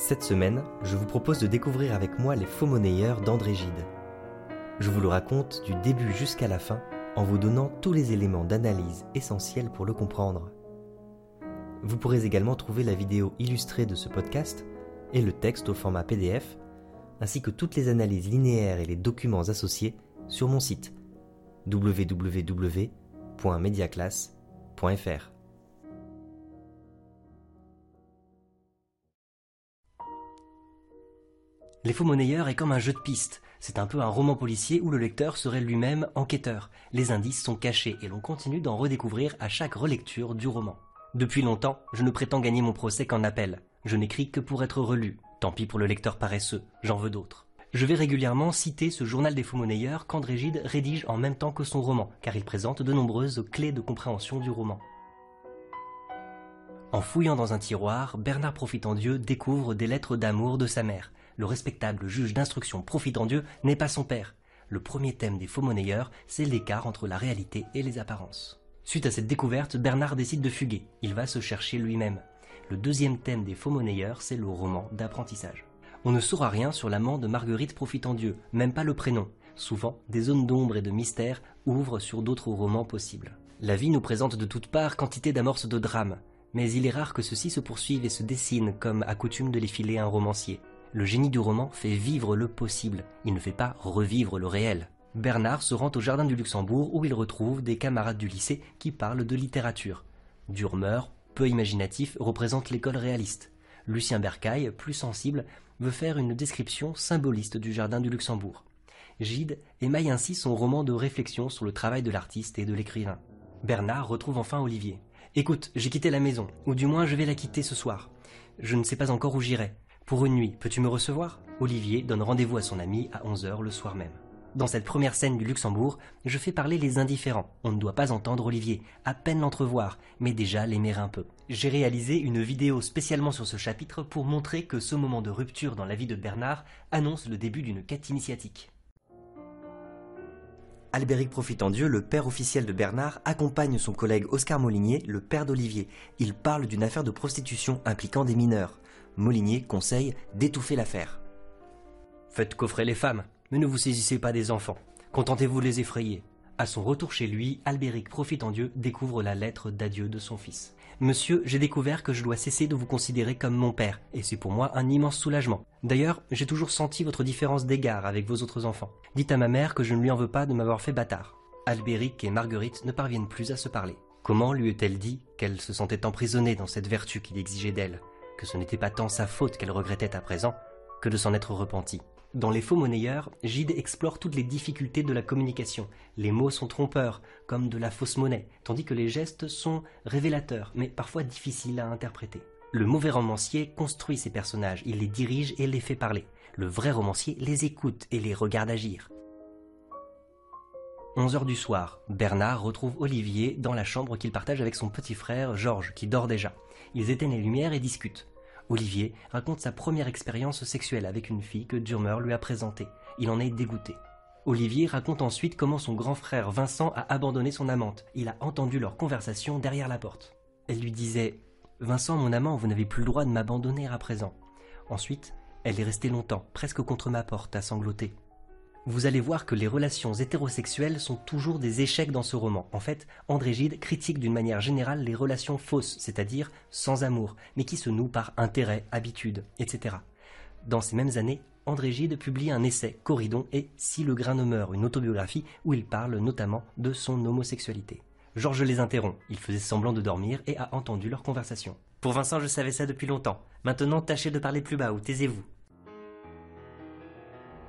Cette semaine, je vous propose de découvrir avec moi les faux monnayeurs d'André Gide. Je vous le raconte du début jusqu'à la fin en vous donnant tous les éléments d'analyse essentiels pour le comprendre. Vous pourrez également trouver la vidéo illustrée de ce podcast et le texte au format PDF, ainsi que toutes les analyses linéaires et les documents associés sur mon site www.mediaclass.fr. Les faux monnayeurs est comme un jeu de piste. C'est un peu un roman policier où le lecteur serait lui-même enquêteur. Les indices sont cachés et l'on continue d'en redécouvrir à chaque relecture du roman. Depuis longtemps, je ne prétends gagner mon procès qu'en appel. Je n'écris que pour être relu. Tant pis pour le lecteur paresseux, j'en veux d'autres. Je vais régulièrement citer ce journal des faux monnayeurs qu'André Gide rédige en même temps que son roman, car il présente de nombreuses clés de compréhension du roman. En fouillant dans un tiroir, Bernard Dieu découvre des lettres d'amour de sa mère. Le respectable juge d'instruction Dieu n'est pas son père. Le premier thème des faux monnayeurs, c'est l'écart entre la réalité et les apparences. Suite à cette découverte, Bernard décide de fuguer. Il va se chercher lui-même. Le deuxième thème des faux monnayeurs, c'est le roman d'apprentissage. On ne saura rien sur l'amant de Marguerite Dieu, même pas le prénom. Souvent, des zones d'ombre et de mystère ouvrent sur d'autres romans possibles. La vie nous présente de toutes parts quantité d'amorces de drame, mais il est rare que ceux-ci se poursuivent et se dessinent comme a coutume de les filer un romancier. Le génie du roman fait vivre le possible, il ne fait pas revivre le réel. Bernard se rend au Jardin du Luxembourg où il retrouve des camarades du lycée qui parlent de littérature. Durmer, peu imaginatif, représente l'école réaliste. Lucien Bercaille, plus sensible, veut faire une description symboliste du Jardin du Luxembourg. Gide émaille ainsi son roman de réflexion sur le travail de l'artiste et de l'écrivain. Bernard retrouve enfin Olivier. Écoute, j'ai quitté la maison, ou du moins je vais la quitter ce soir. Je ne sais pas encore où j'irai. Pour une nuit, peux-tu me recevoir? Olivier donne rendez-vous à son ami à 11h le soir même. Dans cette première scène du Luxembourg, je fais parler les indifférents. On ne doit pas entendre Olivier, à peine l'entrevoir, mais déjà l'aimer un peu. J'ai réalisé une vidéo spécialement sur ce chapitre pour montrer que ce moment de rupture dans la vie de Bernard annonce le début d'une quête initiatique. Albéric Dieu, le père officiel de Bernard, accompagne son collègue Oscar Molinier, le père d'Olivier. Il parle d'une affaire de prostitution impliquant des mineurs. Molinier conseille d'étouffer l'affaire. Faites coffrer les femmes, mais ne vous saisissez pas des enfants. Contentez-vous de les effrayer. À son retour chez lui, Albéric Dieu découvre la lettre d'adieu de son fils. Monsieur, j'ai découvert que je dois cesser de vous considérer comme mon père, et c'est pour moi un immense soulagement. D'ailleurs, j'ai toujours senti votre différence d'égard avec vos autres enfants. Dites à ma mère que je ne lui en veux pas de m'avoir fait bâtard. Albéric et Marguerite ne parviennent plus à se parler. Comment lui eut-elle dit qu'elle se sentait emprisonnée dans cette vertu qu'il exigeait d'elle, que ce n'était pas tant sa faute qu'elle regrettait à présent, que de s'en être repentie dans Les faux monnayeurs, Gide explore toutes les difficultés de la communication. Les mots sont trompeurs, comme de la fausse monnaie, tandis que les gestes sont révélateurs, mais parfois difficiles à interpréter. Le mauvais romancier construit ses personnages, il les dirige et les fait parler. Le vrai romancier les écoute et les regarde agir. 11 heures du soir, Bernard retrouve Olivier dans la chambre qu'il partage avec son petit frère Georges, qui dort déjà. Ils éteignent les lumières et discutent. Olivier raconte sa première expérience sexuelle avec une fille que Durmer lui a présentée. Il en est dégoûté. Olivier raconte ensuite comment son grand frère Vincent a abandonné son amante. Il a entendu leur conversation derrière la porte. Elle lui disait Vincent, mon amant, vous n'avez plus le droit de m'abandonner à présent. Ensuite, elle est restée longtemps, presque contre ma porte, à sangloter vous allez voir que les relations hétérosexuelles sont toujours des échecs dans ce roman. En fait, André Gide critique d'une manière générale les relations fausses, c'est-à-dire sans amour, mais qui se nouent par intérêt, habitude, etc. Dans ces mêmes années, André Gide publie un essai, Corridon et Si le grain ne meurt, une autobiographie où il parle notamment de son homosexualité. Georges les interrompt, il faisait semblant de dormir et a entendu leur conversation. Pour Vincent, je savais ça depuis longtemps. Maintenant, tâchez de parler plus bas ou taisez-vous?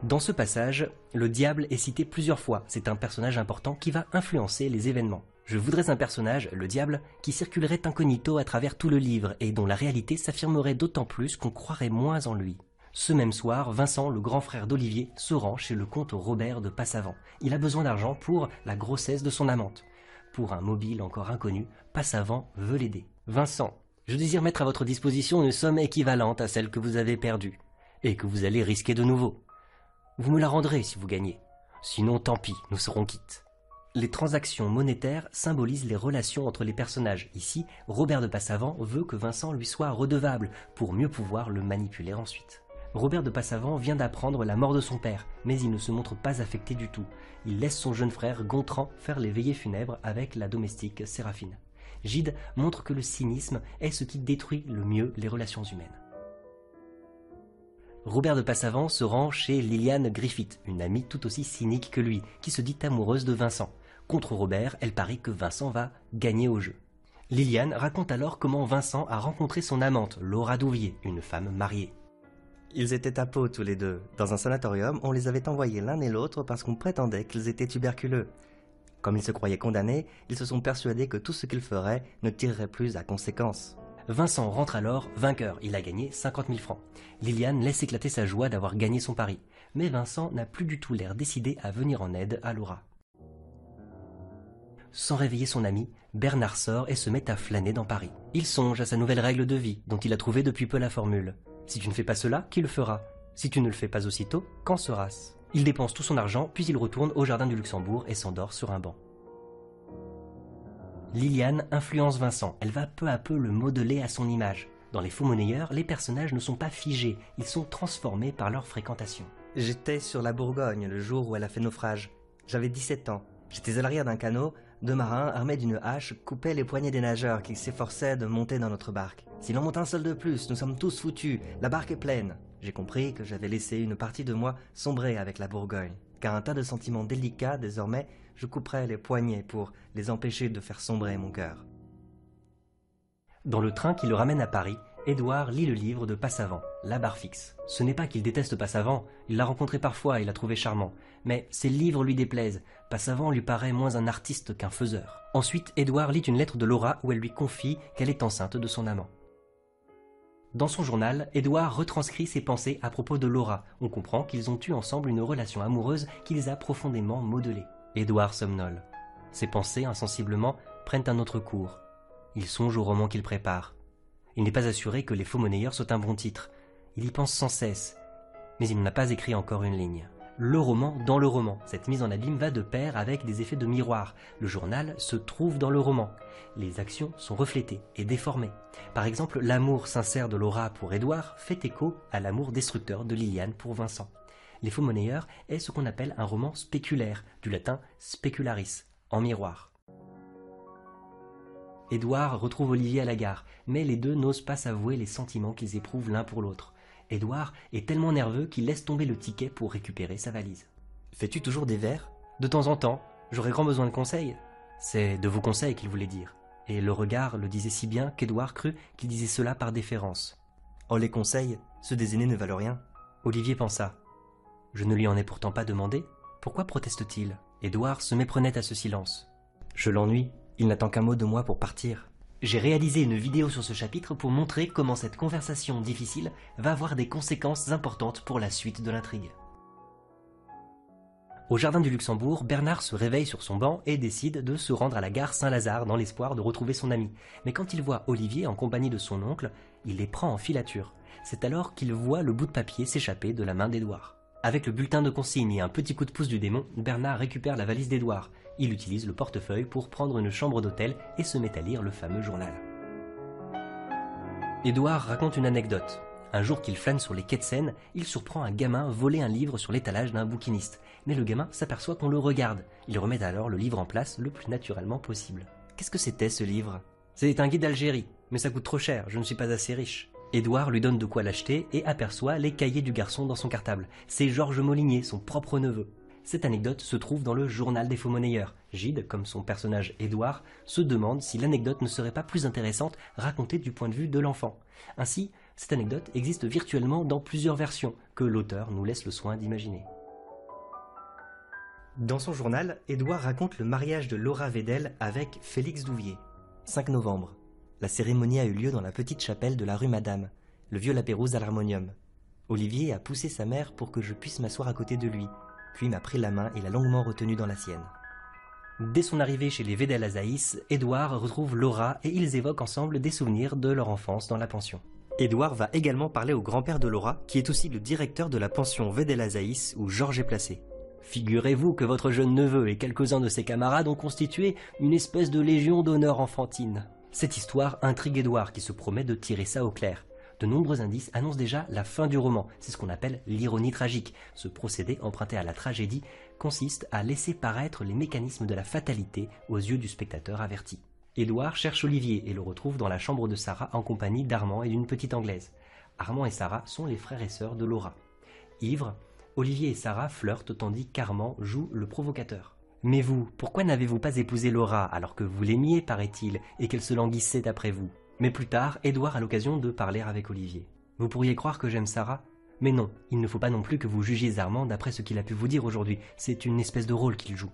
Dans ce passage, le diable est cité plusieurs fois. C'est un personnage important qui va influencer les événements. Je voudrais un personnage, le diable, qui circulerait incognito à travers tout le livre et dont la réalité s'affirmerait d'autant plus qu'on croirait moins en lui. Ce même soir, Vincent, le grand frère d'Olivier, se rend chez le comte Robert de Passavant. Il a besoin d'argent pour la grossesse de son amante. Pour un mobile encore inconnu, Passavant veut l'aider. Vincent, je désire mettre à votre disposition une somme équivalente à celle que vous avez perdue, et que vous allez risquer de nouveau. Vous me la rendrez si vous gagnez. Sinon, tant pis, nous serons quittes. Les transactions monétaires symbolisent les relations entre les personnages. Ici, Robert de Passavant veut que Vincent lui soit redevable pour mieux pouvoir le manipuler ensuite. Robert de Passavant vient d'apprendre la mort de son père, mais il ne se montre pas affecté du tout. Il laisse son jeune frère Gontran faire les veillées funèbres avec la domestique Séraphine. Gide montre que le cynisme est ce qui détruit le mieux les relations humaines. Robert de Passavant se rend chez Liliane Griffith, une amie tout aussi cynique que lui, qui se dit amoureuse de Vincent. Contre Robert, elle parie que Vincent va gagner au jeu. Liliane raconte alors comment Vincent a rencontré son amante, Laura Douvier, une femme mariée. Ils étaient à Pau tous les deux. Dans un sanatorium, on les avait envoyés l'un et l'autre parce qu'on prétendait qu'ils étaient tuberculeux. Comme ils se croyaient condamnés, ils se sont persuadés que tout ce qu'ils feraient ne tirerait plus à conséquence. Vincent rentre alors vainqueur, il a gagné 50 000 francs. Liliane laisse éclater sa joie d'avoir gagné son pari. Mais Vincent n'a plus du tout l'air décidé à venir en aide à Laura. Sans réveiller son ami, Bernard sort et se met à flâner dans Paris. Il songe à sa nouvelle règle de vie, dont il a trouvé depuis peu la formule. Si tu ne fais pas cela, qui le fera? Si tu ne le fais pas aussitôt, qu'en sera-ce Il dépense tout son argent, puis il retourne au jardin du Luxembourg et s'endort sur un banc. Liliane influence Vincent, elle va peu à peu le modeler à son image. Dans les faux monnayeurs, les personnages ne sont pas figés, ils sont transformés par leur fréquentation. J'étais sur la Bourgogne le jour où elle a fait naufrage. J'avais 17 ans. J'étais à l'arrière d'un canot, deux marins, armés d'une hache, coupaient les poignets des nageurs qui s'efforçaient de monter dans notre barque. S'il en monte un seul de plus, nous sommes tous foutus, la barque est pleine. J'ai compris que j'avais laissé une partie de moi sombrer avec la Bourgogne, car un tas de sentiments délicats, désormais, je couperais les poignets pour les empêcher de faire sombrer mon cœur. Dans le train qui le ramène à Paris, Édouard lit le livre de Passavant, La barre fixe. Ce n'est pas qu'il déteste Passavant, il l'a rencontré parfois et l'a trouvé charmant, mais ses livres lui déplaisent. Passavant lui paraît moins un artiste qu'un faiseur. Ensuite, Édouard lit une lettre de Laura où elle lui confie qu'elle est enceinte de son amant. Dans son journal, Édouard retranscrit ses pensées à propos de Laura. On comprend qu'ils ont eu ensemble une relation amoureuse qui les a profondément modelés. Édouard somnole. Ses pensées, insensiblement, prennent un autre cours. Il songe au roman qu'il prépare. Il n'est pas assuré que Les Faux Monnayeurs soit un bon titre. Il y pense sans cesse. Mais il n'a pas écrit encore une ligne. Le roman dans le roman. Cette mise en abîme va de pair avec des effets de miroir. Le journal se trouve dans le roman. Les actions sont reflétées et déformées. Par exemple, l'amour sincère de Laura pour Édouard fait écho à l'amour destructeur de Liliane pour Vincent. Les Faux Monnayeurs est ce qu'on appelle un roman spéculaire, du latin specularis, en miroir. Édouard retrouve Olivier à la gare, mais les deux n'osent pas s'avouer les sentiments qu'ils éprouvent l'un pour l'autre. Édouard est tellement nerveux qu'il laisse tomber le ticket pour récupérer sa valise. Fais-tu toujours des vers De temps en temps, j'aurais grand besoin de conseils. C'est de vos conseils qu'il voulait dire. Et le regard le disait si bien qu'Édouard crut qu'il disait cela par déférence. Oh, les conseils, ceux des aînés ne valent rien. Olivier pensa. Je ne lui en ai pourtant pas demandé. Pourquoi proteste-t-il? Édouard se méprenait à ce silence. Je l'ennuie, il n'attend qu'un mot de moi pour partir. J'ai réalisé une vidéo sur ce chapitre pour montrer comment cette conversation difficile va avoir des conséquences importantes pour la suite de l'intrigue. Au jardin du Luxembourg, Bernard se réveille sur son banc et décide de se rendre à la gare Saint-Lazare dans l'espoir de retrouver son ami. Mais quand il voit Olivier en compagnie de son oncle, il les prend en filature. C'est alors qu'il voit le bout de papier s'échapper de la main d'Édouard. Avec le bulletin de consigne et un petit coup de pouce du démon, Bernard récupère la valise d'Édouard. Il utilise le portefeuille pour prendre une chambre d'hôtel et se met à lire le fameux journal. Édouard raconte une anecdote. Un jour qu'il flâne sur les quais de Seine, il surprend un gamin voler un livre sur l'étalage d'un bouquiniste. Mais le gamin s'aperçoit qu'on le regarde. Il remet alors le livre en place le plus naturellement possible. Qu'est-ce que c'était ce livre? C'est un guide d'Algérie, mais ça coûte trop cher, je ne suis pas assez riche. Édouard lui donne de quoi l'acheter et aperçoit les cahiers du garçon dans son cartable. C'est Georges Molinier, son propre neveu. Cette anecdote se trouve dans le journal des faux monnayeurs. Gide, comme son personnage Édouard, se demande si l'anecdote ne serait pas plus intéressante racontée du point de vue de l'enfant. Ainsi, cette anecdote existe virtuellement dans plusieurs versions que l'auteur nous laisse le soin d'imaginer. Dans son journal, Édouard raconte le mariage de Laura Vedel avec Félix Douvier. 5 novembre. La cérémonie a eu lieu dans la petite chapelle de la rue Madame, le vieux Lapérouse à l'harmonium. Olivier a poussé sa mère pour que je puisse m'asseoir à côté de lui, puis m'a pris la main et l'a longuement retenu dans la sienne. Dès son arrivée chez les Vedel Azaïs, Édouard retrouve Laura et ils évoquent ensemble des souvenirs de leur enfance dans la pension. Édouard va également parler au grand-père de Laura, qui est aussi le directeur de la pension Vedel Azaïs où Georges est placé. Figurez-vous que votre jeune neveu et quelques-uns de ses camarades ont constitué une espèce de légion d'honneur enfantine. Cette histoire intrigue Édouard qui se promet de tirer ça au clair. De nombreux indices annoncent déjà la fin du roman. C'est ce qu'on appelle l'ironie tragique. Ce procédé emprunté à la tragédie consiste à laisser paraître les mécanismes de la fatalité aux yeux du spectateur averti. Édouard cherche Olivier et le retrouve dans la chambre de Sarah en compagnie d'Armand et d'une petite Anglaise. Armand et Sarah sont les frères et sœurs de Laura. Ivre, Olivier et Sarah flirtent tandis qu'Armand joue le provocateur. Mais vous, pourquoi n'avez-vous pas épousé Laura alors que vous l'aimiez, paraît-il, et qu'elle se languissait après vous? Mais plus tard, Édouard a l'occasion de parler avec Olivier. Vous pourriez croire que j'aime Sarah? Mais non, il ne faut pas non plus que vous jugiez Armand d'après ce qu'il a pu vous dire aujourd'hui. C'est une espèce de rôle qu'il joue.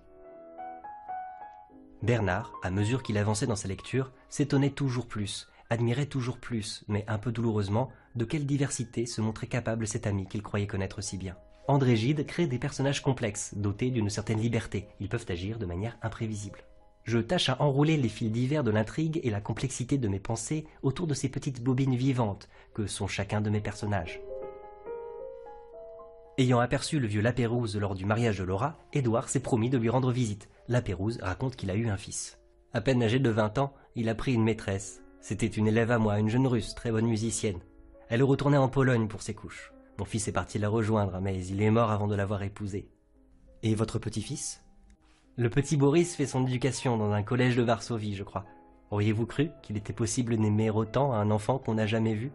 Bernard, à mesure qu'il avançait dans sa lecture, s'étonnait toujours plus, admirait toujours plus, mais un peu douloureusement, de quelle diversité se montrait capable cet ami qu'il croyait connaître si bien. André Gide crée des personnages complexes, dotés d'une certaine liberté. Ils peuvent agir de manière imprévisible. Je tâche à enrouler les fils divers de l'intrigue et la complexité de mes pensées autour de ces petites bobines vivantes que sont chacun de mes personnages. Ayant aperçu le vieux Lapérouse lors du mariage de Laura, Édouard s'est promis de lui rendre visite. Lapérouse raconte qu'il a eu un fils. À peine âgé de 20 ans, il a pris une maîtresse. C'était une élève à moi, une jeune russe, très bonne musicienne. Elle retournait en Pologne pour ses couches. Mon fils est parti la rejoindre, mais il est mort avant de l'avoir épousée. Et votre petit-fils? Le petit Boris fait son éducation dans un collège de Varsovie, je crois. Auriez-vous cru qu'il était possible d'aimer autant un enfant qu'on n'a jamais vu?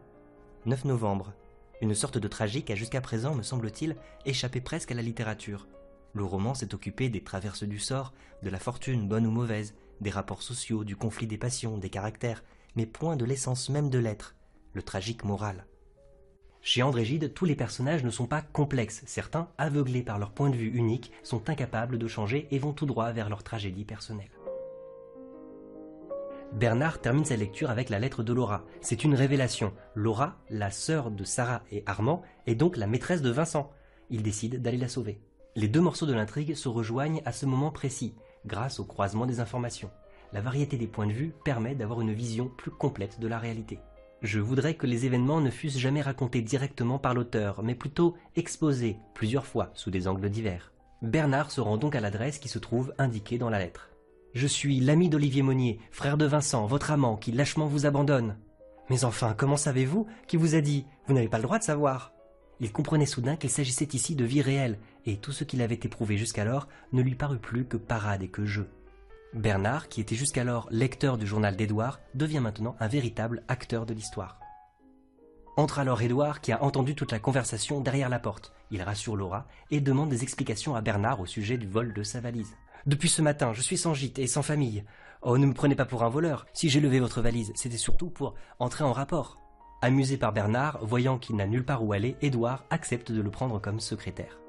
9 novembre. Une sorte de tragique a jusqu'à présent, me semble-t-il, échappé presque à la littérature. Le roman s'est occupé des traverses du sort, de la fortune bonne ou mauvaise, des rapports sociaux, du conflit des passions, des caractères, mais point de l'essence même de l'être, le tragique moral. Chez André Gide, tous les personnages ne sont pas complexes. Certains, aveuglés par leur point de vue unique, sont incapables de changer et vont tout droit vers leur tragédie personnelle. Bernard termine sa lecture avec la lettre de Laura. C'est une révélation. Laura, la sœur de Sarah et Armand, est donc la maîtresse de Vincent. Il décide d'aller la sauver. Les deux morceaux de l'intrigue se rejoignent à ce moment précis, grâce au croisement des informations. La variété des points de vue permet d'avoir une vision plus complète de la réalité. Je voudrais que les événements ne fussent jamais racontés directement par l'auteur, mais plutôt exposés plusieurs fois sous des angles divers. Bernard se rend donc à l'adresse qui se trouve indiquée dans la lettre. Je suis l'ami d'Olivier Monnier, frère de Vincent, votre amant, qui lâchement vous abandonne. Mais enfin, comment savez-vous Qui vous a dit Vous n'avez pas le droit de savoir. Il comprenait soudain qu'il s'agissait ici de vie réelle, et tout ce qu'il avait éprouvé jusqu'alors ne lui parut plus que parade et que jeu. Bernard, qui était jusqu'alors lecteur du journal d'Édouard, devient maintenant un véritable acteur de l'histoire. Entre alors Édouard qui a entendu toute la conversation derrière la porte. Il rassure Laura et demande des explications à Bernard au sujet du vol de sa valise. Depuis ce matin, je suis sans gîte et sans famille. Oh, ne me prenez pas pour un voleur. Si j'ai levé votre valise, c'était surtout pour entrer en rapport. Amusé par Bernard, voyant qu'il n'a nulle part où aller, Édouard accepte de le prendre comme secrétaire.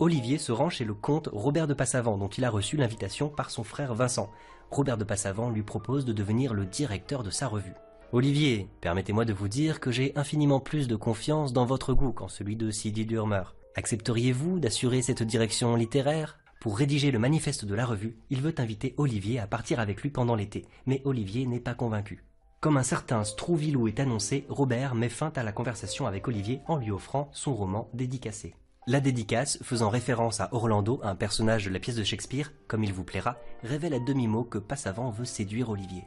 Olivier se rend chez le comte Robert de Passavant, dont il a reçu l'invitation par son frère Vincent. Robert de Passavant lui propose de devenir le directeur de sa revue. Olivier, permettez-moi de vous dire que j'ai infiniment plus de confiance dans votre goût qu'en celui de Sidi Durmer. Accepteriez-vous d'assurer cette direction littéraire? Pour rédiger le manifeste de la revue, il veut inviter Olivier à partir avec lui pendant l'été, mais Olivier n'est pas convaincu. Comme un certain Strouvilou est annoncé, Robert met fin à la conversation avec Olivier en lui offrant son roman dédicacé. La dédicace, faisant référence à Orlando, un personnage de la pièce de Shakespeare, comme il vous plaira, révèle à demi-mot que Passavant veut séduire Olivier.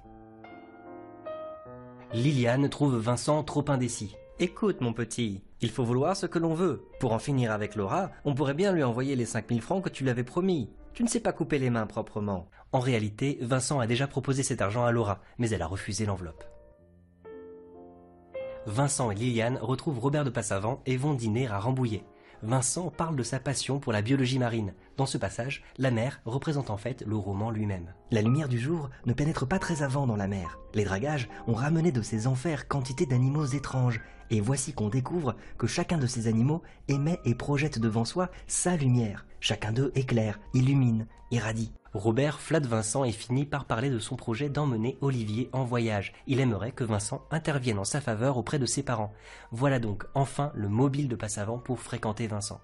Liliane trouve Vincent trop indécis. Écoute, mon petit, il faut vouloir ce que l'on veut. Pour en finir avec Laura, on pourrait bien lui envoyer les 5000 francs que tu lui avais promis. Tu ne sais pas couper les mains proprement. En réalité, Vincent a déjà proposé cet argent à Laura, mais elle a refusé l'enveloppe. Vincent et Liliane retrouvent Robert de Passavant et vont dîner à Rambouillet. Vincent parle de sa passion pour la biologie marine. Dans ce passage, la mer représente en fait le roman lui-même. La lumière du jour ne pénètre pas très avant dans la mer. Les dragages ont ramené de ces enfers quantité d'animaux étranges, et voici qu'on découvre que chacun de ces animaux émet et projette devant soi sa lumière. Chacun d'eux éclaire, illumine, irradie. Robert flatte Vincent et finit par parler de son projet d'emmener Olivier en voyage. Il aimerait que Vincent intervienne en sa faveur auprès de ses parents. Voilà donc enfin le mobile de Passavant pour fréquenter Vincent.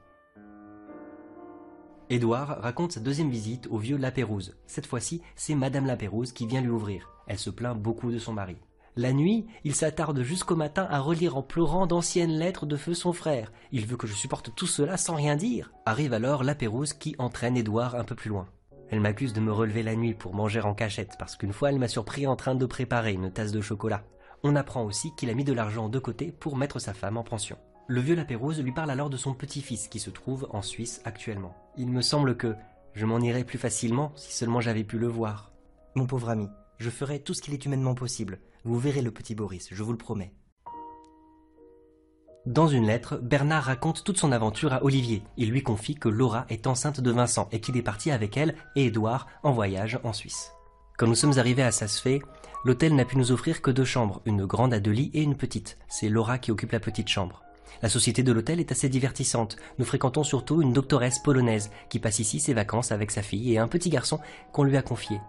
Édouard raconte sa deuxième visite au vieux Lapérouse. Cette fois-ci, c'est Madame Lapérouse qui vient lui ouvrir. Elle se plaint beaucoup de son mari. La nuit, il s'attarde jusqu'au matin à relire en pleurant d'anciennes lettres de feu son frère. Il veut que je supporte tout cela sans rien dire. Arrive alors la Pérouse qui entraîne Édouard un peu plus loin. Elle m'accuse de me relever la nuit pour manger en cachette parce qu'une fois elle m'a surpris en train de préparer une tasse de chocolat. On apprend aussi qu'il a mis de l'argent de côté pour mettre sa femme en pension. Le vieux Lapérouse lui parle alors de son petit-fils qui se trouve en Suisse actuellement. Il me semble que je m'en irais plus facilement si seulement j'avais pu le voir. Mon pauvre ami, je ferai tout ce qu'il est humainement possible. Vous verrez le petit Boris, je vous le promets. Dans une lettre, Bernard raconte toute son aventure à Olivier. Il lui confie que Laura est enceinte de Vincent et qu'il est parti avec elle et Édouard en voyage en Suisse. Quand nous sommes arrivés à Sasfé, l'hôtel n'a pu nous offrir que deux chambres, une grande à deux lits et une petite. C'est Laura qui occupe la petite chambre. La société de l'hôtel est assez divertissante. Nous fréquentons surtout une doctoresse polonaise qui passe ici ses vacances avec sa fille et un petit garçon qu'on lui a confié.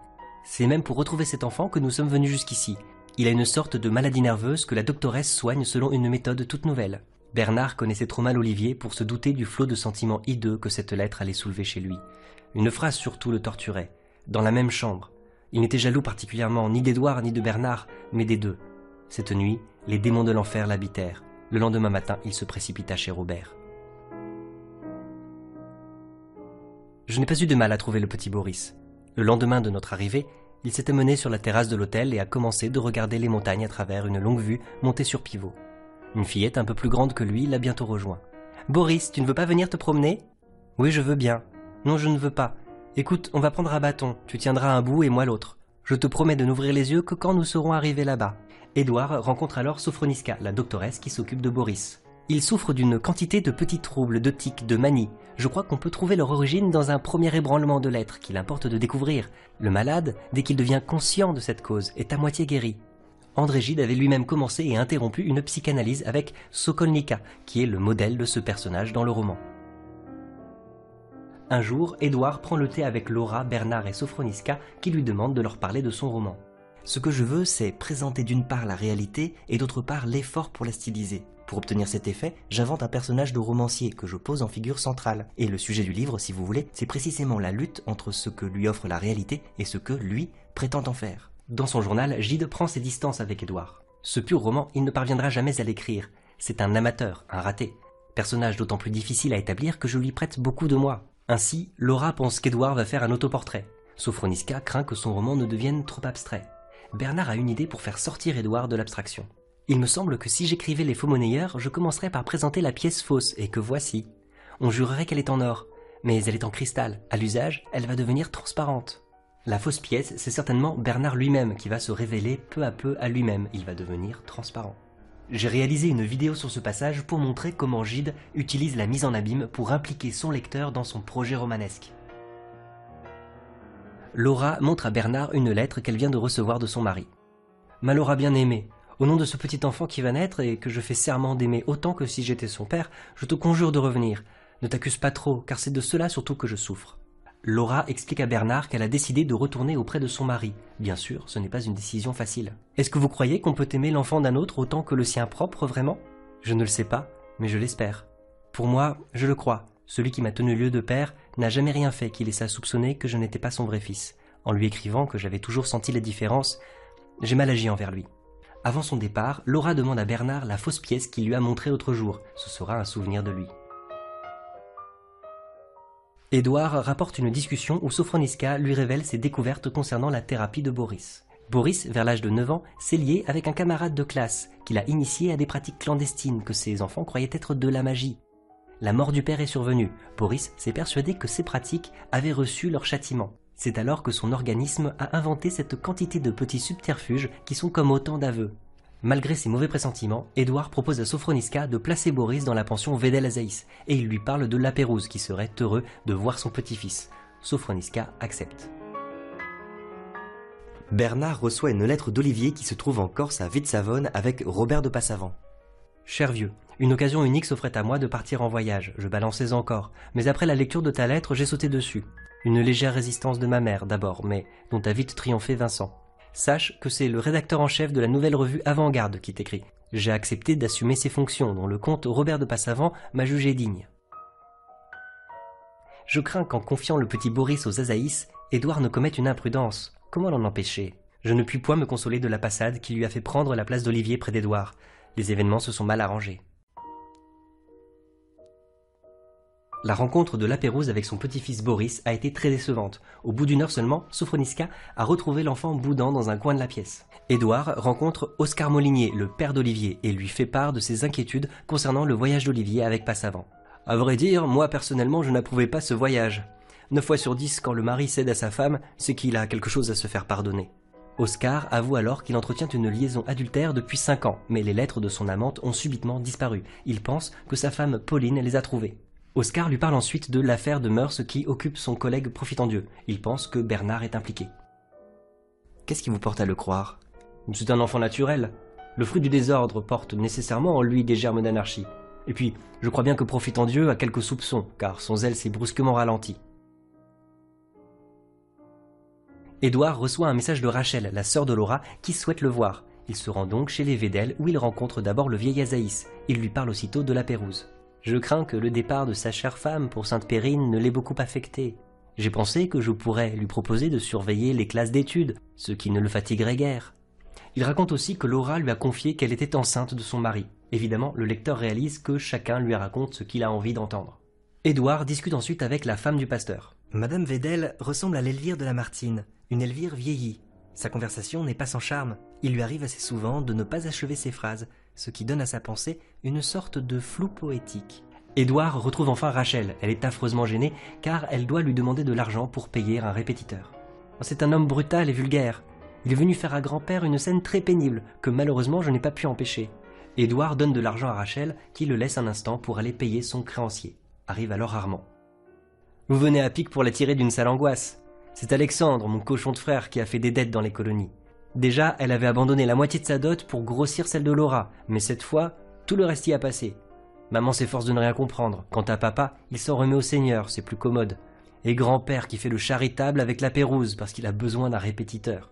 C'est même pour retrouver cet enfant que nous sommes venus jusqu'ici. Il a une sorte de maladie nerveuse que la doctoresse soigne selon une méthode toute nouvelle. Bernard connaissait trop mal Olivier pour se douter du flot de sentiments hideux que cette lettre allait soulever chez lui. Une phrase surtout le torturait. Dans la même chambre. Il n'était jaloux particulièrement ni d'Édouard ni de Bernard, mais des deux. Cette nuit, les démons de l'enfer l'habitèrent. Le lendemain matin, il se précipita chez Robert. Je n'ai pas eu de mal à trouver le petit Boris. Le lendemain de notre arrivée, il s'était mené sur la terrasse de l'hôtel et a commencé de regarder les montagnes à travers une longue vue montée sur pivot. Une fillette un peu plus grande que lui l'a bientôt rejoint. Boris, tu ne veux pas venir te promener Oui, je veux bien. Non, je ne veux pas. Écoute, on va prendre un bâton, tu tiendras un bout et moi l'autre. Je te promets de n'ouvrir les yeux que quand nous serons arrivés là-bas. Édouard rencontre alors Sophroniska, la doctoresse qui s'occupe de Boris. Il souffre d'une quantité de petits troubles, de tics, de manies. Je crois qu'on peut trouver leur origine dans un premier ébranlement de l'être qu'il importe de découvrir. Le malade, dès qu'il devient conscient de cette cause, est à moitié guéri. André Gide avait lui-même commencé et interrompu une psychanalyse avec Sokolnika, qui est le modèle de ce personnage dans le roman. Un jour, Édouard prend le thé avec Laura, Bernard et Sophroniska qui lui demandent de leur parler de son roman. Ce que je veux, c'est présenter d'une part la réalité et d'autre part l'effort pour la styliser. Pour obtenir cet effet, j'invente un personnage de romancier que je pose en figure centrale. Et le sujet du livre, si vous voulez, c'est précisément la lutte entre ce que lui offre la réalité et ce que lui prétend en faire. Dans son journal, Gide prend ses distances avec Édouard. Ce pur roman, il ne parviendra jamais à l'écrire. C'est un amateur, un raté. Personnage d'autant plus difficile à établir que je lui prête beaucoup de moi. Ainsi, Laura pense qu'Édouard va faire un autoportrait. Sophroniska craint que son roman ne devienne trop abstrait. Bernard a une idée pour faire sortir Édouard de l'abstraction. Il me semble que si j'écrivais les faux monnayeurs, je commencerais par présenter la pièce fausse, et que voici. On jurerait qu'elle est en or, mais elle est en cristal. À l'usage, elle va devenir transparente. La fausse pièce, c'est certainement Bernard lui-même qui va se révéler peu à peu à lui-même. Il va devenir transparent. J'ai réalisé une vidéo sur ce passage pour montrer comment Gide utilise la mise en abîme pour impliquer son lecteur dans son projet romanesque. Laura montre à Bernard une lettre qu'elle vient de recevoir de son mari. Ma Laura bien aimée, au nom de ce petit enfant qui va naître et que je fais serment d'aimer autant que si j'étais son père, je te conjure de revenir. Ne t'accuse pas trop, car c'est de cela surtout que je souffre. Laura explique à Bernard qu'elle a décidé de retourner auprès de son mari. Bien sûr, ce n'est pas une décision facile. Est-ce que vous croyez qu'on peut aimer l'enfant d'un autre autant que le sien propre vraiment? Je ne le sais pas, mais je l'espère. Pour moi, je le crois. Celui qui m'a tenu lieu de père n'a jamais rien fait qui laissa soupçonner que je n'étais pas son vrai fils. En lui écrivant que j'avais toujours senti la différence, j'ai mal agi envers lui. Avant son départ, Laura demande à Bernard la fausse pièce qu'il lui a montrée l'autre jour. Ce sera un souvenir de lui. Édouard rapporte une discussion où Sophroniska lui révèle ses découvertes concernant la thérapie de Boris. Boris, vers l'âge de 9 ans, s'est lié avec un camarade de classe qu'il a initié à des pratiques clandestines que ses enfants croyaient être de la magie. La mort du père est survenue. Boris s'est persuadé que ces pratiques avaient reçu leur châtiment. C'est alors que son organisme a inventé cette quantité de petits subterfuges qui sont comme autant d'aveux. Malgré ses mauvais pressentiments, Édouard propose à Sophroniska de placer Boris dans la pension Vedel Azaïs et il lui parle de Lapérouse qui serait heureux de voir son petit-fils. Sophroniska accepte. Bernard reçoit une lettre d'Olivier qui se trouve en Corse à Vite-Savone avec Robert de Passavant. Cher vieux, une occasion unique s'offrait à moi de partir en voyage. Je balançais encore, mais après la lecture de ta lettre, j'ai sauté dessus. Une légère résistance de ma mère d'abord, mais dont a vite triomphé Vincent. Sache que c'est le rédacteur en chef de la nouvelle revue Avant-Garde qui t'écrit. J'ai accepté d'assumer ses fonctions, dont le comte Robert de Passavant m'a jugé digne. Je crains qu'en confiant le petit Boris aux Azaïs, Édouard ne commette une imprudence. Comment l'en empêcher? Je ne puis point me consoler de la passade qui lui a fait prendre la place d'Olivier près d'Édouard. Les événements se sont mal arrangés. La rencontre de Lapérouse avec son petit-fils Boris a été très décevante. Au bout d'une heure seulement, Sophroniska a retrouvé l'enfant boudant dans un coin de la pièce. Édouard rencontre Oscar Molinier, le père d'Olivier, et lui fait part de ses inquiétudes concernant le voyage d'Olivier avec Passavant. À vrai dire, moi personnellement, je n'approuvais pas ce voyage. Neuf fois sur dix, quand le mari cède à sa femme, c'est qu'il a quelque chose à se faire pardonner. Oscar avoue alors qu'il entretient une liaison adultère depuis cinq ans, mais les lettres de son amante ont subitement disparu. Il pense que sa femme Pauline les a trouvées. Oscar lui parle ensuite de l'affaire de mœurs qui occupe son collègue profitant Dieu. Il pense que Bernard est impliqué. Qu'est-ce qui vous porte à le croire? C'est un enfant naturel. Le fruit du désordre porte nécessairement en lui des germes d'anarchie. Et puis, je crois bien que profitant Dieu a quelques soupçons, car son zèle s'est brusquement ralenti. Édouard reçoit un message de Rachel, la sœur de Laura, qui souhaite le voir. Il se rend donc chez les Védel, où il rencontre d'abord le vieil Azaïs. Il lui parle aussitôt de la Pérouse. Je crains que le départ de sa chère femme pour Sainte Périne ne l'ait beaucoup affecté. J'ai pensé que je pourrais lui proposer de surveiller les classes d'études, ce qui ne le fatiguerait guère. Il raconte aussi que Laura lui a confié qu'elle était enceinte de son mari. Évidemment, le lecteur réalise que chacun lui raconte ce qu'il a envie d'entendre. Édouard discute ensuite avec la femme du pasteur. Madame Vedel ressemble à l'Elvire de Lamartine, une Elvire vieillie. Sa conversation n'est pas sans charme. Il lui arrive assez souvent de ne pas achever ses phrases, ce qui donne à sa pensée une sorte de flou poétique. Édouard retrouve enfin Rachel. Elle est affreusement gênée car elle doit lui demander de l'argent pour payer un répétiteur. C'est un homme brutal et vulgaire. Il est venu faire à grand-père une scène très pénible que malheureusement je n'ai pas pu empêcher. Édouard donne de l'argent à Rachel qui le laisse un instant pour aller payer son créancier. Arrive alors Armand. Vous venez à pic pour la tirer d'une sale angoisse. C'est Alexandre, mon cochon de frère, qui a fait des dettes dans les colonies. Déjà, elle avait abandonné la moitié de sa dot pour grossir celle de Laura, mais cette fois, tout le reste y a passé. Maman s'efforce de ne rien comprendre. Quant à papa, il s'en remet au Seigneur, c'est plus commode. Et grand-père qui fait le charitable avec la Pérouse parce qu'il a besoin d'un répétiteur.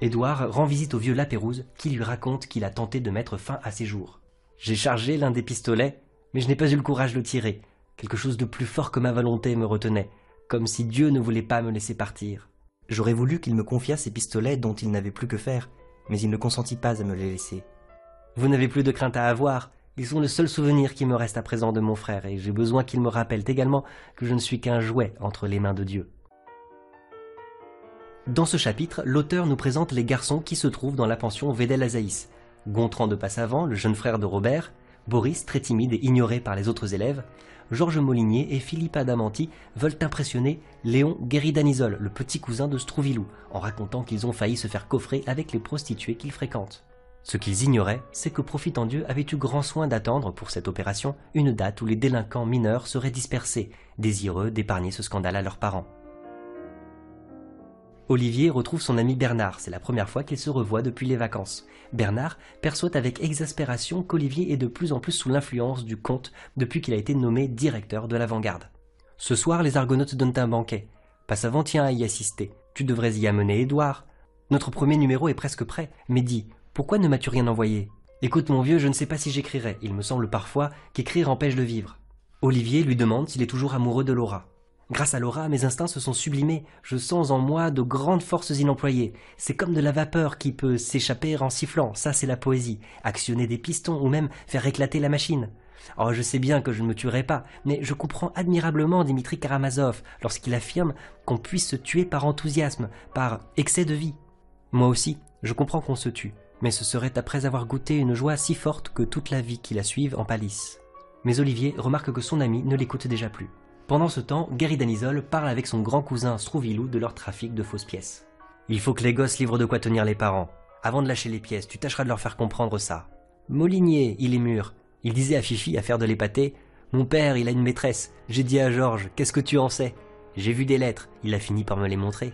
Édouard rend visite au vieux Lapérouse qui lui raconte qu'il a tenté de mettre fin à ses jours. J'ai chargé l'un des pistolets, mais je n'ai pas eu le courage de le tirer. Quelque chose de plus fort que ma volonté me retenait, comme si Dieu ne voulait pas me laisser partir. J'aurais voulu qu'il me confiât ces pistolets dont il n'avait plus que faire, mais il ne consentit pas à me les laisser. Vous n'avez plus de crainte à avoir, ils sont le seul souvenir qui me reste à présent de mon frère, et j'ai besoin qu'il me rappelle également que je ne suis qu'un jouet entre les mains de Dieu. Dans ce chapitre, l'auteur nous présente les garçons qui se trouvent dans la pension Védel Azaïs. Gontran de Passavant, le jeune frère de Robert, Boris, très timide et ignoré par les autres élèves, Georges Molinier et Philippe Adamanti veulent impressionner Léon Guéridanisol, le petit cousin de Strouvilou, en racontant qu'ils ont failli se faire coffrer avec les prostituées qu'ils fréquentent. Ce qu'ils ignoraient, c'est que Profitant Dieu avait eu grand soin d'attendre pour cette opération une date où les délinquants mineurs seraient dispersés, désireux d'épargner ce scandale à leurs parents. Olivier retrouve son ami Bernard, c'est la première fois qu'ils se revoient depuis les vacances. Bernard perçoit avec exaspération qu'Olivier est de plus en plus sous l'influence du comte depuis qu'il a été nommé directeur de l'avant-garde. Ce soir, les Argonautes donnent un banquet. Passavant tient à y assister. Tu devrais y amener Édouard. Notre premier numéro est presque prêt, mais dis, pourquoi ne m'as-tu rien envoyé? Écoute mon vieux, je ne sais pas si j'écrirai. Il me semble parfois qu'écrire empêche de vivre. Olivier lui demande s'il est toujours amoureux de Laura. Grâce à Laura, mes instincts se sont sublimés. Je sens en moi de grandes forces inemployées. C'est comme de la vapeur qui peut s'échapper en sifflant. Ça, c'est la poésie. Actionner des pistons ou même faire éclater la machine. Oh, je sais bien que je ne me tuerai pas, mais je comprends admirablement Dimitri Karamazov lorsqu'il affirme qu'on puisse se tuer par enthousiasme, par excès de vie. Moi aussi, je comprends qu'on se tue, mais ce serait après avoir goûté une joie si forte que toute la vie qui la suive en pâlisse. Mais Olivier remarque que son ami ne l'écoute déjà plus. Pendant ce temps, Gary Danisol parle avec son grand cousin Strouvilou de leur trafic de fausses pièces. Il faut que les gosses livrent de quoi tenir les parents. Avant de lâcher les pièces, tu tâcheras de leur faire comprendre ça. Molinier, il est mûr. Il disait à Fifi à faire de l'épaté Mon père, il a une maîtresse. J'ai dit à Georges Qu'est-ce que tu en sais? J'ai vu des lettres. Il a fini par me les montrer.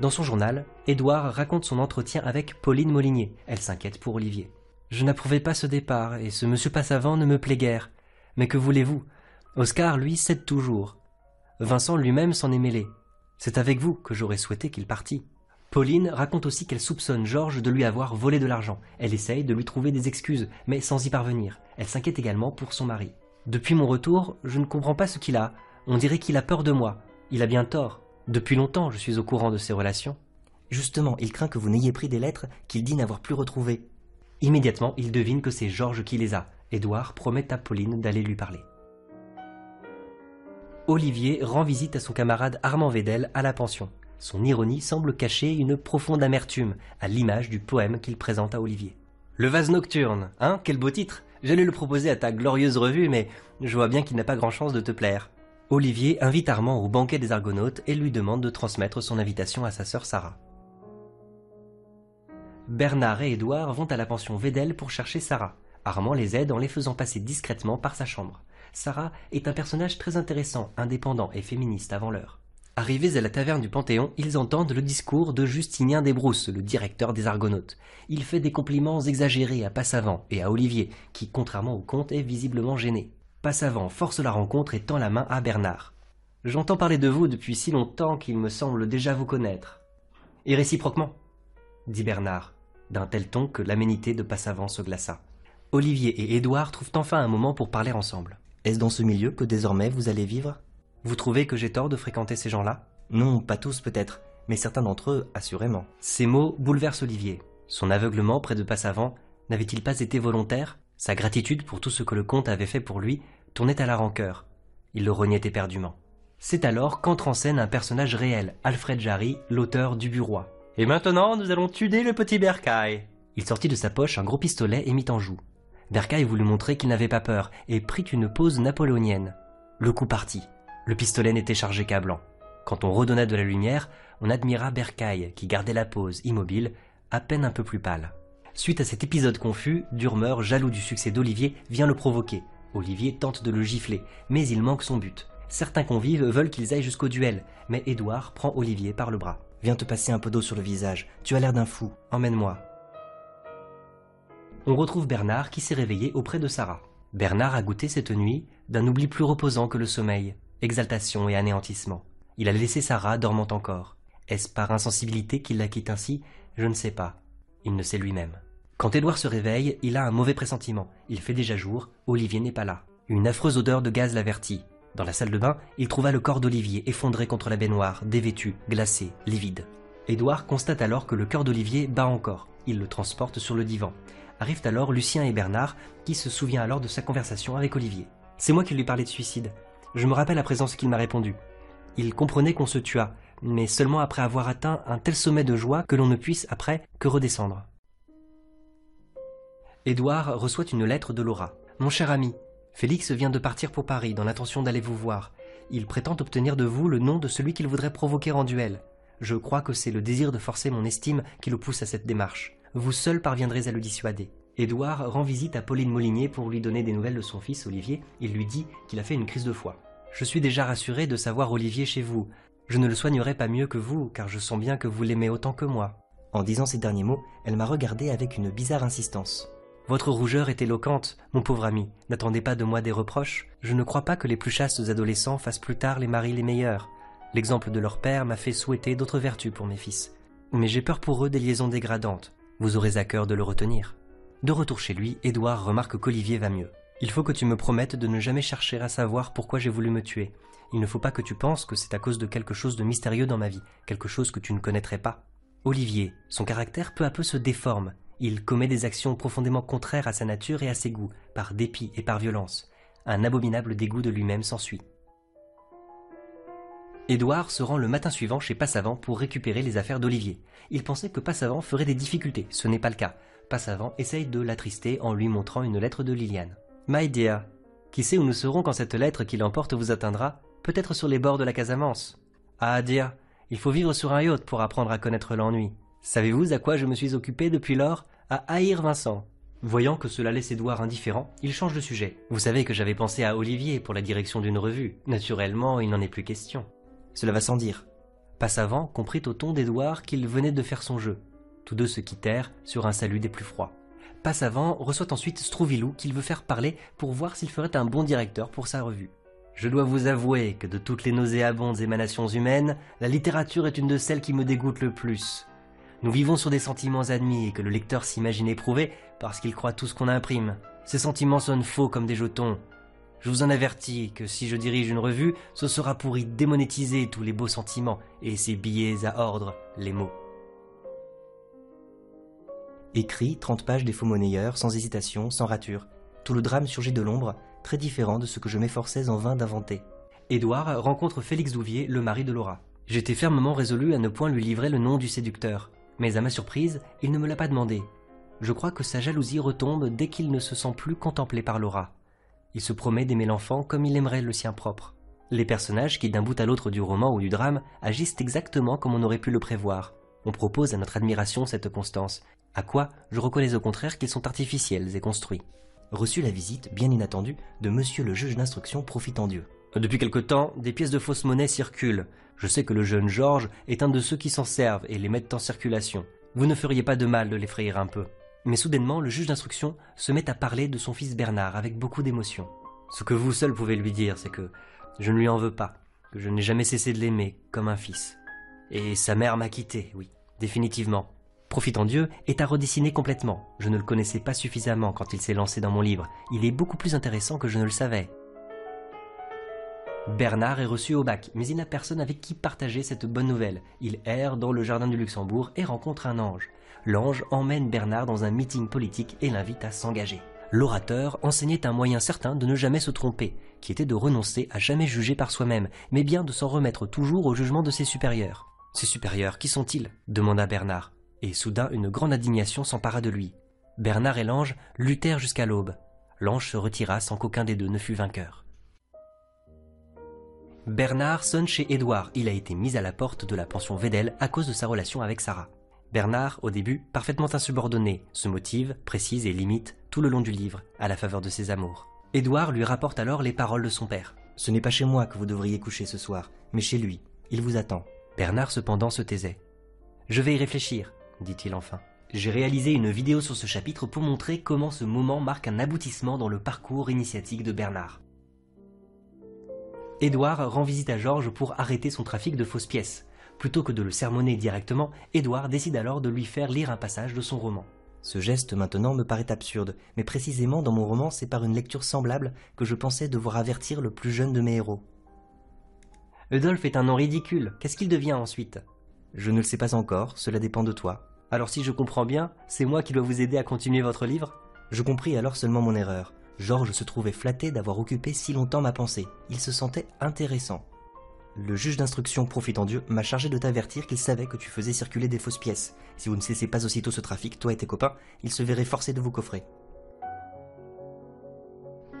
Dans son journal, Édouard raconte son entretien avec Pauline Molinier. Elle s'inquiète pour Olivier. Je n'approuvais pas ce départ, et ce monsieur Passavant ne me plaît guère. Mais que voulez-vous? Oscar, lui, cède toujours. Vincent lui-même s'en est mêlé. C'est avec vous que j'aurais souhaité qu'il partît. Pauline raconte aussi qu'elle soupçonne Georges de lui avoir volé de l'argent. Elle essaye de lui trouver des excuses, mais sans y parvenir. Elle s'inquiète également pour son mari. Depuis mon retour, je ne comprends pas ce qu'il a. On dirait qu'il a peur de moi. Il a bien tort. Depuis longtemps, je suis au courant de ces relations. Justement, il craint que vous n'ayez pris des lettres qu'il dit n'avoir plus retrouvées. Immédiatement, il devine que c'est Georges qui les a. Édouard promet à Pauline d'aller lui parler. Olivier rend visite à son camarade Armand Védel à la pension. Son ironie semble cacher une profonde amertume, à l'image du poème qu'il présente à Olivier. Le vase nocturne, hein Quel beau titre J'allais le proposer à ta glorieuse revue, mais je vois bien qu'il n'a pas grand chance de te plaire. Olivier invite Armand au banquet des Argonautes et lui demande de transmettre son invitation à sa sœur Sarah. Bernard et Édouard vont à la pension Védel pour chercher Sarah. Armand les aide en les faisant passer discrètement par sa chambre. Sarah est un personnage très intéressant, indépendant et féministe avant l'heure. Arrivés à la taverne du Panthéon, ils entendent le discours de Justinien Desbrousses, le directeur des Argonautes. Il fait des compliments exagérés à Passavant et à Olivier, qui, contrairement au comte, est visiblement gêné. Passavant force la rencontre et tend la main à Bernard. J'entends parler de vous depuis si longtemps qu'il me semble déjà vous connaître. Et réciproquement, dit Bernard, d'un tel ton que l'aménité de Passavant se glaça. Olivier et Édouard trouvent enfin un moment pour parler ensemble. Est-ce dans ce milieu que désormais vous allez vivre? Vous trouvez que j'ai tort de fréquenter ces gens-là? Non, pas tous peut-être, mais certains d'entre eux, assurément. Ces mots bouleversent Olivier. Son aveuglement près de Passavant n'avait-il pas été volontaire? Sa gratitude pour tout ce que le comte avait fait pour lui tournait à la rancœur. Il le reniait éperdument. C'est alors qu'entre en scène un personnage réel, Alfred Jarry, l'auteur du Bureau. Et maintenant, nous allons tuer le petit Bercaille. Il sortit de sa poche un gros pistolet et mit en joue. Bercaille voulut montrer qu'il n'avait pas peur et prit une pose napoléonienne. Le coup partit. Le pistolet n'était chargé qu'à blanc. Quand on redonna de la lumière, on admira Bercaille, qui gardait la pose, immobile, à peine un peu plus pâle. Suite à cet épisode confus, Durmer, jaloux du succès d'Olivier, vient le provoquer. Olivier tente de le gifler, mais il manque son but. Certains convives veulent qu'ils aillent jusqu'au duel, mais Édouard prend Olivier par le bras. Viens te passer un peu d'eau sur le visage, tu as l'air d'un fou. Emmène-moi. On retrouve Bernard qui s'est réveillé auprès de Sarah. Bernard a goûté cette nuit d'un oubli plus reposant que le sommeil exaltation et anéantissement. Il a laissé Sarah dormant encore. Est-ce par insensibilité qu'il la quitte ainsi? Je ne sais pas. Il ne sait lui-même. Quand Édouard se réveille, il a un mauvais pressentiment. Il fait déjà jour, Olivier n'est pas là. Une affreuse odeur de gaz l'avertit. Dans la salle de bain, il trouva le corps d'Olivier effondré contre la baignoire, dévêtu, glacé, livide. Édouard constate alors que le cœur d'Olivier bat encore. Il le transporte sur le divan. Arrivent alors Lucien et Bernard, qui se souvient alors de sa conversation avec Olivier. C'est moi qui lui parlais de suicide. Je me rappelle à présent ce qu'il m'a répondu. Il comprenait qu'on se tua, mais seulement après avoir atteint un tel sommet de joie que l'on ne puisse après que redescendre. Édouard reçoit une lettre de Laura. Mon cher ami, Félix vient de partir pour Paris dans l'intention d'aller vous voir. Il prétend obtenir de vous le nom de celui qu'il voudrait provoquer en duel. Je crois que c'est le désir de forcer mon estime qui le pousse à cette démarche. Vous seul parviendrez à le dissuader. Édouard rend visite à Pauline Molinier pour lui donner des nouvelles de son fils Olivier. Il lui dit qu'il a fait une crise de foi. Je suis déjà rassuré de savoir Olivier chez vous. Je ne le soignerai pas mieux que vous, car je sens bien que vous l'aimez autant que moi. En disant ces derniers mots, elle m'a regardé avec une bizarre insistance. Votre rougeur est éloquente, mon pauvre ami. N'attendez pas de moi des reproches. Je ne crois pas que les plus chastes adolescents fassent plus tard les maris les meilleurs. L'exemple de leur père m'a fait souhaiter d'autres vertus pour mes fils. Mais j'ai peur pour eux des liaisons dégradantes. Vous aurez à cœur de le retenir. De retour chez lui, Édouard remarque qu'Olivier va mieux. Il faut que tu me promettes de ne jamais chercher à savoir pourquoi j'ai voulu me tuer. Il ne faut pas que tu penses que c'est à cause de quelque chose de mystérieux dans ma vie, quelque chose que tu ne connaîtrais pas. Olivier, son caractère peu à peu se déforme. Il commet des actions profondément contraires à sa nature et à ses goûts, par dépit et par violence. Un abominable dégoût de lui-même s'ensuit. Édouard se rend le matin suivant chez Passavant pour récupérer les affaires d'Olivier. Il pensait que Passavant ferait des difficultés, ce n'est pas le cas. Passavant essaye de l'attrister en lui montrant une lettre de Liliane. My dear, qui sait où nous serons quand cette lettre qui l'emporte vous atteindra? Peut-être sur les bords de la Casamance. Ah, dear, il faut vivre sur un yacht pour apprendre à connaître l'ennui. Savez-vous à quoi je me suis occupé depuis lors? À haïr Vincent. Voyant que cela laisse Édouard indifférent, il change de sujet. Vous savez que j'avais pensé à Olivier pour la direction d'une revue. Naturellement, il n'en est plus question. Cela va sans dire. Passavant comprit au ton d'Édouard qu'il venait de faire son jeu. Tous deux se quittèrent sur un salut des plus froids. Passavant reçoit ensuite Strouvilou qu'il veut faire parler pour voir s'il ferait un bon directeur pour sa revue. Je dois vous avouer que de toutes les nauséabondes émanations humaines, la littérature est une de celles qui me dégoûtent le plus. Nous vivons sur des sentiments admis et que le lecteur s'imagine éprouver parce qu'il croit tout ce qu'on imprime. Ces sentiments sonnent faux comme des jetons. Je vous en avertis que si je dirige une revue, ce sera pour y démonétiser tous les beaux sentiments et ces billets à ordre, les mots. Écrit, 30 pages des faux monnayeurs, sans hésitation, sans rature. Tout le drame surgit de l'ombre, très différent de ce que je m'efforçais en vain d'inventer. Édouard rencontre Félix Douvier, le mari de Laura. J'étais fermement résolu à ne point lui livrer le nom du séducteur. Mais à ma surprise, il ne me l'a pas demandé. Je crois que sa jalousie retombe dès qu'il ne se sent plus contemplé par Laura. Il se promet d'aimer l'enfant comme il aimerait le sien propre. Les personnages qui d'un bout à l'autre du roman ou du drame agissent exactement comme on aurait pu le prévoir. On propose à notre admiration cette constance, à quoi je reconnais au contraire qu'ils sont artificiels et construits. Reçu la visite, bien inattendue, de monsieur le juge d'instruction profitant Dieu. Depuis quelque temps, des pièces de fausse monnaie circulent. Je sais que le jeune Georges est un de ceux qui s'en servent et les mettent en circulation. Vous ne feriez pas de mal de l'effrayer un peu. Mais soudainement, le juge d'instruction se met à parler de son fils Bernard avec beaucoup d'émotion. Ce que vous seul pouvez lui dire, c'est que je ne lui en veux pas, que je n'ai jamais cessé de l'aimer comme un fils. Et sa mère m'a quitté, oui, définitivement. Profitant Dieu est à redessiner complètement. Je ne le connaissais pas suffisamment quand il s'est lancé dans mon livre. Il est beaucoup plus intéressant que je ne le savais. Bernard est reçu au bac, mais il n'a personne avec qui partager cette bonne nouvelle. Il erre dans le jardin du Luxembourg et rencontre un ange. L'ange emmène Bernard dans un meeting politique et l'invite à s'engager. L'orateur enseignait un moyen certain de ne jamais se tromper, qui était de renoncer à jamais juger par soi-même, mais bien de s'en remettre toujours au jugement de ses supérieurs. Ses supérieurs, qui sont-ils? demanda Bernard. Et soudain une grande indignation s'empara de lui. Bernard et l'ange luttèrent jusqu'à l'aube. L'ange se retira sans qu'aucun des deux ne fût vainqueur. Bernard sonne chez Édouard. Il a été mis à la porte de la pension Vedel à cause de sa relation avec Sarah. Bernard, au début, parfaitement insubordonné, se motive, précise et limite tout le long du livre, à la faveur de ses amours. Édouard lui rapporte alors les paroles de son père. Ce n'est pas chez moi que vous devriez coucher ce soir, mais chez lui. Il vous attend. Bernard cependant se taisait. Je vais y réfléchir, dit-il enfin. J'ai réalisé une vidéo sur ce chapitre pour montrer comment ce moment marque un aboutissement dans le parcours initiatique de Bernard. Édouard rend visite à Georges pour arrêter son trafic de fausses pièces. Plutôt que de le sermonner directement, Édouard décide alors de lui faire lire un passage de son roman. Ce geste maintenant me paraît absurde, mais précisément dans mon roman c'est par une lecture semblable que je pensais devoir avertir le plus jeune de mes héros. Eudolphe est un nom ridicule, qu'est-ce qu'il devient ensuite? Je ne le sais pas encore, cela dépend de toi. Alors si je comprends bien, c'est moi qui dois vous aider à continuer votre livre? Je compris alors seulement mon erreur. Georges se trouvait flatté d'avoir occupé si longtemps ma pensée. Il se sentait intéressant. Le juge d'instruction profitant Dieu m'a chargé de t'avertir qu'il savait que tu faisais circuler des fausses pièces. Si vous ne cessez pas aussitôt ce trafic, toi et tes copains, il se verrait forcé de vous coffrer.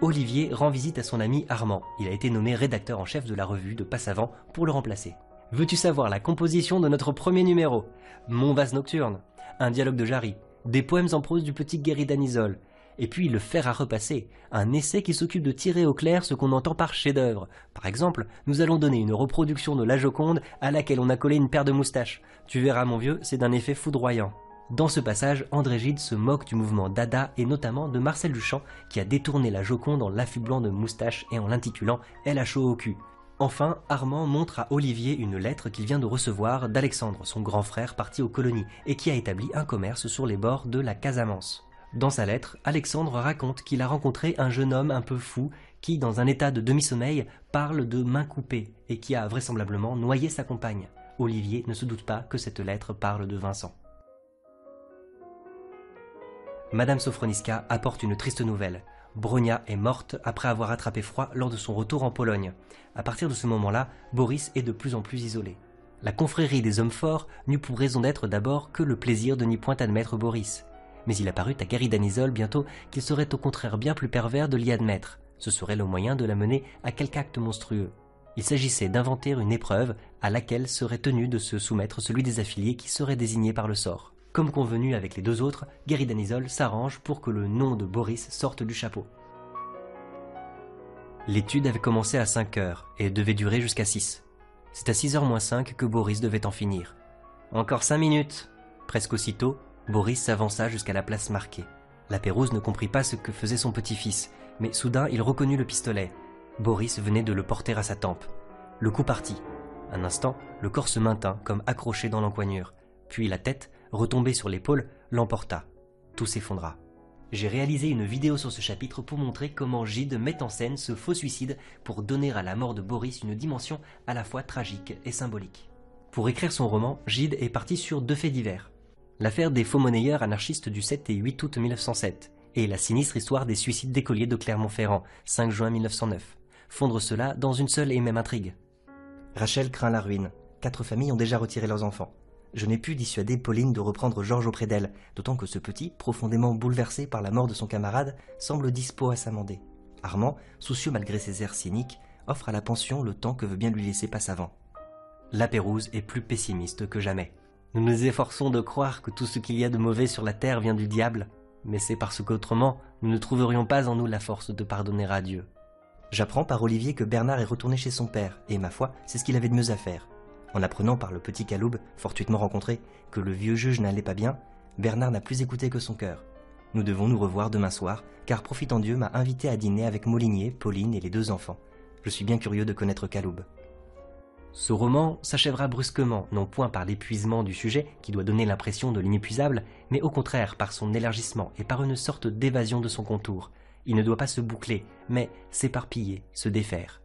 Olivier rend visite à son ami Armand. Il a été nommé rédacteur en chef de la revue de Passavant pour le remplacer. Veux-tu savoir la composition de notre premier numéro? Mon vase nocturne, un dialogue de Jarry, des poèmes en prose du petit Guéry Danisol, et puis le faire à repasser, un essai qui s'occupe de tirer au clair ce qu'on entend par chef-d'œuvre. Par exemple, nous allons donner une reproduction de La Joconde à laquelle on a collé une paire de moustaches. Tu verras, mon vieux, c'est d'un effet foudroyant. Dans ce passage, André Gide se moque du mouvement Dada et notamment de Marcel Duchamp qui a détourné la Joconde en l'affublant de moustaches et en l'intitulant Elle a chaud au cul. Enfin, Armand montre à Olivier une lettre qu'il vient de recevoir d'Alexandre, son grand frère parti aux colonies, et qui a établi un commerce sur les bords de la Casamance. Dans sa lettre, Alexandre raconte qu'il a rencontré un jeune homme un peu fou qui, dans un état de demi-sommeil, parle de main coupée et qui a vraisemblablement noyé sa compagne. Olivier ne se doute pas que cette lettre parle de Vincent. Madame Sofroniska apporte une triste nouvelle. Bronia est morte après avoir attrapé froid lors de son retour en Pologne. À partir de ce moment-là, Boris est de plus en plus isolé. La confrérie des hommes forts n'eut pour raison d'être d'abord que le plaisir de n'y point admettre Boris mais il apparut à Gary Danisol bientôt qu'il serait au contraire bien plus pervers de l'y admettre. Ce serait le moyen de la mener à quelque acte monstrueux. Il s'agissait d'inventer une épreuve à laquelle serait tenu de se soumettre celui des affiliés qui serait désigné par le sort. Comme convenu avec les deux autres, Gary Danisol s'arrange pour que le nom de Boris sorte du chapeau. L'étude avait commencé à 5 heures et devait durer jusqu'à 6. C'est à 6 heures moins 5 que Boris devait en finir. Encore 5 minutes. Presque aussitôt, Boris s'avança jusqu'à la place marquée. La Pérouse ne comprit pas ce que faisait son petit-fils, mais soudain il reconnut le pistolet. Boris venait de le porter à sa tempe. Le coup partit. Un instant, le corps se maintint comme accroché dans l'encoignure, puis la tête, retombée sur l'épaule, l'emporta. Tout s'effondra. J'ai réalisé une vidéo sur ce chapitre pour montrer comment Gide met en scène ce faux suicide pour donner à la mort de Boris une dimension à la fois tragique et symbolique. Pour écrire son roman, Gide est parti sur deux faits divers. L'affaire des faux monnayeurs anarchistes du 7 et 8 août 1907 et la sinistre histoire des suicides d'écoliers de Clermont-Ferrand, 5 juin 1909. Fondre cela dans une seule et même intrigue. Rachel craint la ruine. Quatre familles ont déjà retiré leurs enfants. Je n'ai pu dissuader Pauline de reprendre Georges auprès d'elle, d'autant que ce petit, profondément bouleversé par la mort de son camarade, semble dispo à s'amender. Armand, soucieux malgré ses airs cyniques, offre à la pension le temps que veut bien lui laisser Passavant. La Pérouse est plus pessimiste que jamais. Nous nous efforçons de croire que tout ce qu'il y a de mauvais sur la terre vient du diable, mais c'est parce qu'autrement nous ne trouverions pas en nous la force de pardonner à Dieu. J'apprends par Olivier que Bernard est retourné chez son père, et ma foi, c'est ce qu'il avait de mieux à faire. En apprenant par le petit Caloube, fortuitement rencontré, que le vieux juge n'allait pas bien, Bernard n'a plus écouté que son cœur. Nous devons nous revoir demain soir, car Profitant Dieu m'a invité à dîner avec Molinier, Pauline et les deux enfants. Je suis bien curieux de connaître Caloube. Ce roman s'achèvera brusquement, non point par l'épuisement du sujet, qui doit donner l'impression de l'inépuisable, mais au contraire par son élargissement et par une sorte d'évasion de son contour. Il ne doit pas se boucler, mais s'éparpiller, se défaire.